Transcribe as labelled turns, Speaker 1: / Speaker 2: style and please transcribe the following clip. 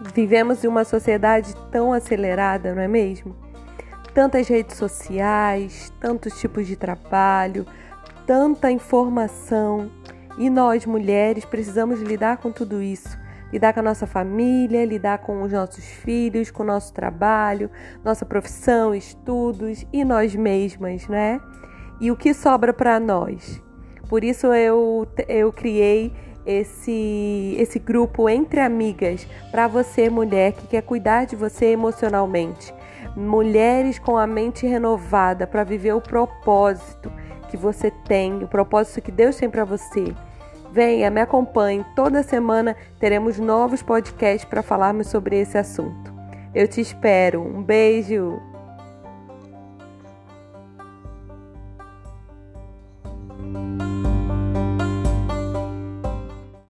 Speaker 1: Vivemos em uma sociedade tão acelerada, não é mesmo? Tantas redes sociais, tantos tipos de trabalho, tanta informação. E nós, mulheres, precisamos lidar com tudo isso. Lidar com a nossa família, lidar com os nossos filhos, com o nosso trabalho, nossa profissão, estudos e nós mesmas, né? E o que sobra para nós? Por isso eu, eu criei esse, esse grupo entre amigas para você, mulher, que quer cuidar de você emocionalmente. Mulheres com a mente renovada para viver o propósito que você tem, o propósito que Deus tem para você. Venha, me acompanhe. Toda semana teremos novos podcasts para falarmos sobre esse assunto. Eu te espero. Um beijo!